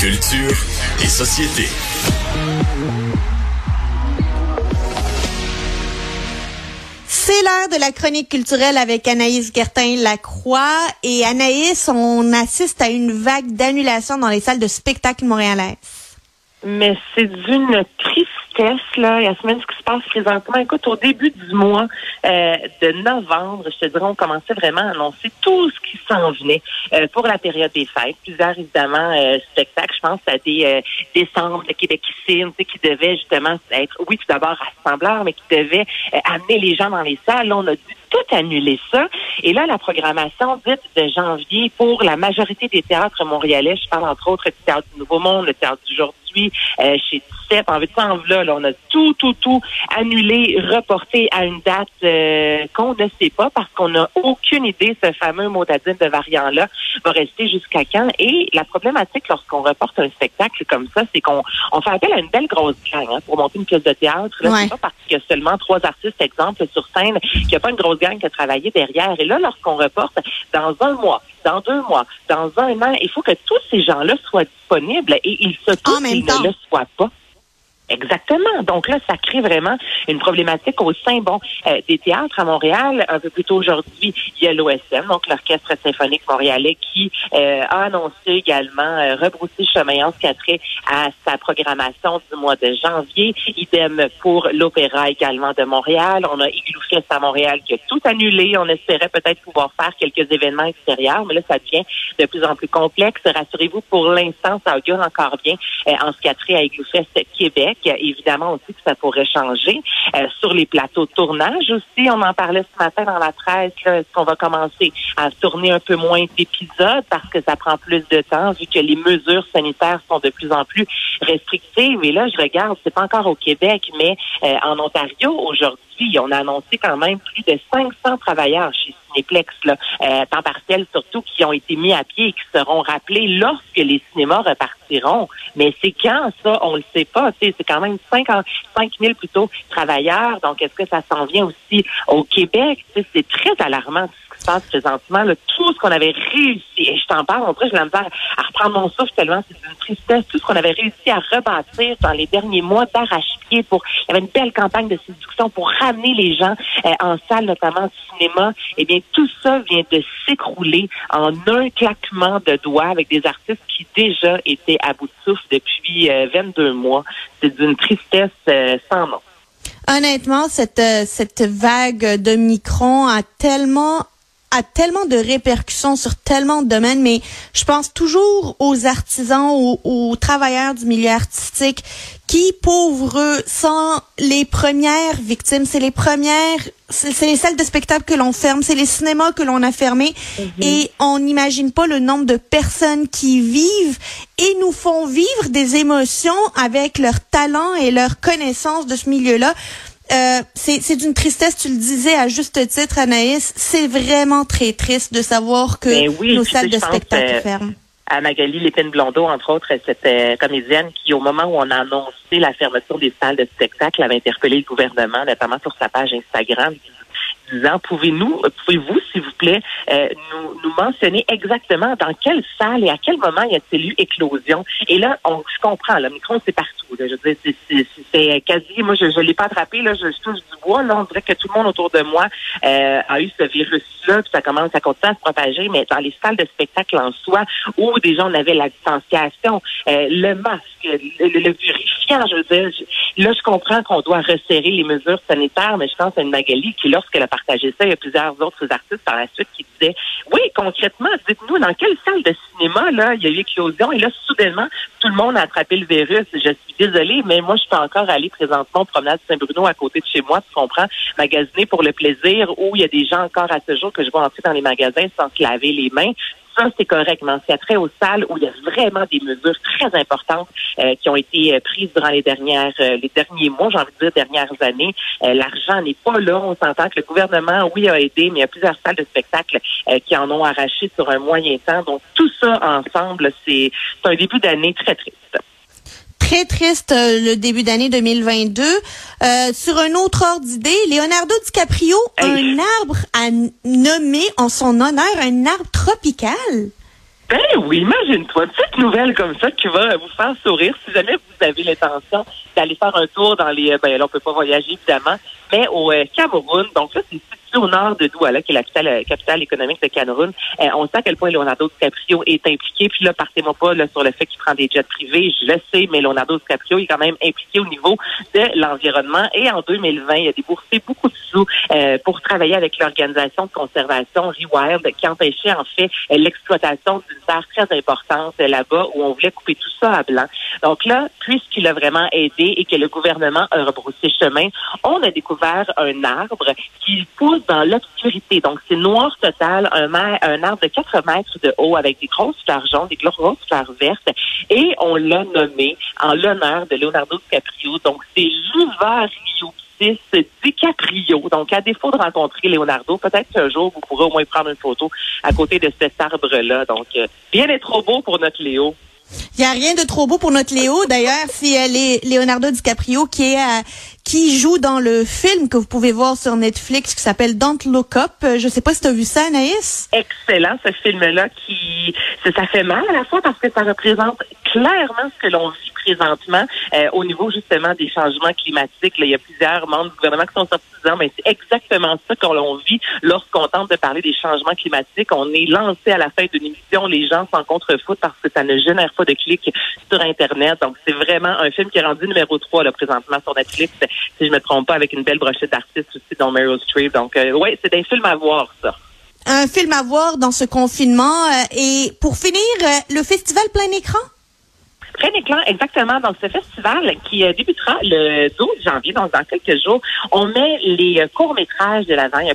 Culture et société. C'est l'heure de la chronique culturelle avec Anaïs Gertin-Lacroix. Et Anaïs, on assiste à une vague d'annulation dans les salles de spectacle montréalaises. Mais c'est d'une tristesse, Il y a semaine ce qui se passe présentement. Écoute, au début du mois euh, de novembre, je te dirais, on commençait vraiment à annoncer tout ce qui s'en venait euh, pour la période des fêtes. Plusieurs, évidemment, euh, spectacles. Je pense à des euh, décembre Québécissime, tu sais, qui devaient justement être, oui, tout d'abord rassembleurs, mais qui devaient euh, amener les gens dans les salles. Là, on a dû tout annuler ça. Et là, la programmation dite de janvier pour la majorité des théâtres montréalais, je parle entre autres du Théâtre du Nouveau Monde, le Théâtre d'aujourd'hui, euh, chez 17, en vite en là, là, on a tout, tout, tout annulé, reporté à une date euh, qu'on ne sait pas parce qu'on n'a aucune idée, ce fameux motadine de variant-là va rester jusqu'à quand. Et la problématique lorsqu'on reporte un spectacle comme ça, c'est qu'on on fait appel à une belle grosse gang hein, pour monter une pièce de théâtre. Là, Ouais. C'est pas parce qu'il y a seulement trois artistes, exemple, sur scène, qu'il n'y a pas une grosse gang qui a travaillé derrière. Et là, lorsqu'on reporte dans un mois, dans deux mois, dans un an, il faut que tous ces gens-là soient disponibles et ils se En même qu'ils temps. ne le soient pas. Exactement. Donc là, ça crée vraiment une problématique au sein bon euh, des théâtres à Montréal. Un peu plus tôt aujourd'hui, il y a l'OSM, donc l'Orchestre symphonique montréalais, qui euh, a annoncé également euh, rebrousser chemin en ce qui a trait à sa programmation du mois de janvier. Idem pour l'Opéra également de Montréal. On a Igloo Fest à Montréal qui a tout annulé. On espérait peut-être pouvoir faire quelques événements extérieurs, mais là, ça devient de plus en plus complexe. Rassurez-vous, pour l'instant, ça augure encore bien euh, en ce qui a trait à Igloo Fest Québec. Évidemment aussi que ça pourrait changer. Euh, sur les plateaux de tournage aussi, on en parlait ce matin dans la presse, est-ce qu'on va commencer à tourner un peu moins d'épisodes parce que ça prend plus de temps vu que les mesures sanitaires sont de plus en plus restrictives? Et là, je regarde, c'est pas encore au Québec, mais euh, en Ontario aujourd'hui, on a annoncé quand même plus de 500 travailleurs chez Cinéplex, là, euh, temps partiel surtout, qui ont été mis à pied et qui seront rappelés lorsque les cinémas repartiront. Mais c'est quand ça, on le sait pas. C'est quand même 5, 5 000 plutôt travailleurs. Donc, est-ce que ça s'en vient aussi au Québec? C'est très alarmant se passe présentement. Tout ce qu'on avait réussi, et je t'en parle, en vrai, je la misère à reprendre mon souffle tellement c'est une tristesse. Tout ce qu'on avait réussi à rebâtir dans les derniers mois d'arrache-pied pour, il y avait une belle campagne de séduction pour ramener les gens euh, en salle, notamment au cinéma. Eh bien, tout ça vient de s'écrouler en un claquement de doigts avec des artistes qui déjà étaient à bout de souffle depuis euh, 22 mois. C'est d'une tristesse euh, sans nom. Honnêtement, cette, euh, cette vague de Micron a tellement a tellement de répercussions sur tellement de domaines, mais je pense toujours aux artisans, aux, aux travailleurs du milieu artistique qui, pauvres eux, sont les premières victimes. C'est les premières, c'est c'est les salles de spectacle que l'on ferme, c'est les cinémas que l'on a fermés, et on n'imagine pas le nombre de personnes qui vivent et nous font vivre des émotions avec leur talent et leur connaissance de ce milieu-là. Euh, c'est d'une tristesse, tu le disais à juste titre, Anaïs. C'est vraiment très triste de savoir que Ben oui, nos salles sais, de spectacle euh, ferment. à Magali Lépine-Blondeau, entre autres, cette euh, comédienne qui, au moment où on a annoncé la fermeture des salles de spectacle, avait interpellé le gouvernement, notamment sur sa page Instagram, disant pouvez-nous, pouvez-vous, s'il vous plaît, euh, nous, nous mentionner exactement dans quelle salle et à quel moment y a-t-il eu éclosion? Et là, on, je comprends, le micro c'est partout. Je veux dire, c'est- quasi, moi je ne l'ai pas attrapé, là, je, je touche du bois. Là, on dirait que tout le monde autour de moi euh, a eu ce virus-là, puis ça commence à continuer à se propager. Mais dans les salles de spectacle en soi, où déjà on avait la distanciation, euh, le masque, le, le, vérifiant, je veux dire, je- là je comprends qu'on doit resserrer les mesures sanitaires, mais je pense à une Magali qui, lorsqu'elle a partagé ça, il y a plusieurs autres artistes par la suite qui disaient, oui, concrètement, dites-nous dans quelle salle de cinéma là il y a eu éclosion et là soudainement tout le monde a attrapé le virus. Désolée, mais moi je peux encore aller présentement au promenade Saint-Bruno à côté de chez moi, tu comprends, magasiner pour le plaisir, où il y a des gens encore à ce jour que je vois entrer dans les magasins sans se laver les mains. Ça, c'est correct, mais c'est trait aux salles où il y a vraiment des mesures très importantes euh, qui ont été euh, prises durant les dernières, euh, les derniers mois, j'ai envie de dire dernières années. Euh, L'argent n'est pas là. On s'entend que le gouvernement, oui, a aidé, mais il y a plusieurs salles de spectacle euh, qui en ont arraché sur un moyen temps. Donc, tout ça ensemble, c'est un début d'année très triste. Très triste euh, le début d'année 2022. Euh, sur un autre ordre d'idée, Leonardo DiCaprio, Hey. un arbre à nommer en son honneur un arbre tropical. Ben oui, imagine-toi, une petite nouvelle comme ça qui va vous faire sourire si jamais vous avez l'intention d'aller faire un tour dans les... Ben là, on peut pas voyager, évidemment, mais au euh, Cameroun. Donc là, c'est au nord de Douala, qui est la capitale, euh, capitale économique de Cameroun. Euh, on sait à quel point Leonardo DiCaprio est impliqué. Puis là, partez-moi pas sur le fait qu'il prend des jets privés. Je le sais, mais Leonardo DiCaprio est quand même impliqué au niveau de l'environnement. Et en 2020, il a déboursé beaucoup de sous euh, pour travailler avec l'organisation de conservation Rewild, qui empêchait en fait l'exploitation d'une terre très importante là-bas où on voulait couper tout ça à blanc. Donc là, puisqu'il a vraiment aidé et que le gouvernement a rebroussé chemin, on a découvert un arbre qui pousse dans l'obscurité. Donc, c'est noir total, un, arbre de 4 mètres de haut avec des grosses fleurs jaunes, des grosses fleurs vertes. Et on l'a nommé en l'honneur de Leonardo DiCaprio. Donc, c'est Rio DiCaprio. Donc, à défaut de rencontrer Leonardo, peut-être qu'un jour, vous pourrez au moins prendre une photo à côté de cet arbre-là. Donc, euh, bien est trop beau pour notre Léo. Il n'y a rien de trop beau pour notre Léo. D'ailleurs, c'est euh, Leonardo DiCaprio qui est euh, qui joue dans le film que vous pouvez voir sur Netflix qui s'appelle Don't Look Up. Euh, je sais pas si tu as vu ça, Anaïs. Excellent, ce film-là qui ça fait mal à la fois parce que ça représente clairement ce que l'on vit présentement euh, au niveau justement des changements climatiques. Il y a plusieurs membres du gouvernement qui sont sortis disant mais c'est exactement ça qu'on vit lorsqu'on tente de parler des changements climatiques. On est lancé à la fin d'une émission, les gens s'en contrefoutent parce que ça ne génère pas de clics sur Internet. Donc c'est vraiment un film qui est rendu numéro 3 là, présentement sur Netflix, si je me trompe pas, avec une belle brochette d'artistes aussi dont Meryl Streep. Donc euh, ouais, c'est un film à voir ça un film à voir dans ce confinement. Euh, et pour finir, le festival plein écran? Très éclat, exactement. Donc, ce festival qui euh, débutera le 12 janvier, donc dans quelques jours, on met les euh, courts-métrages de l'avant. Il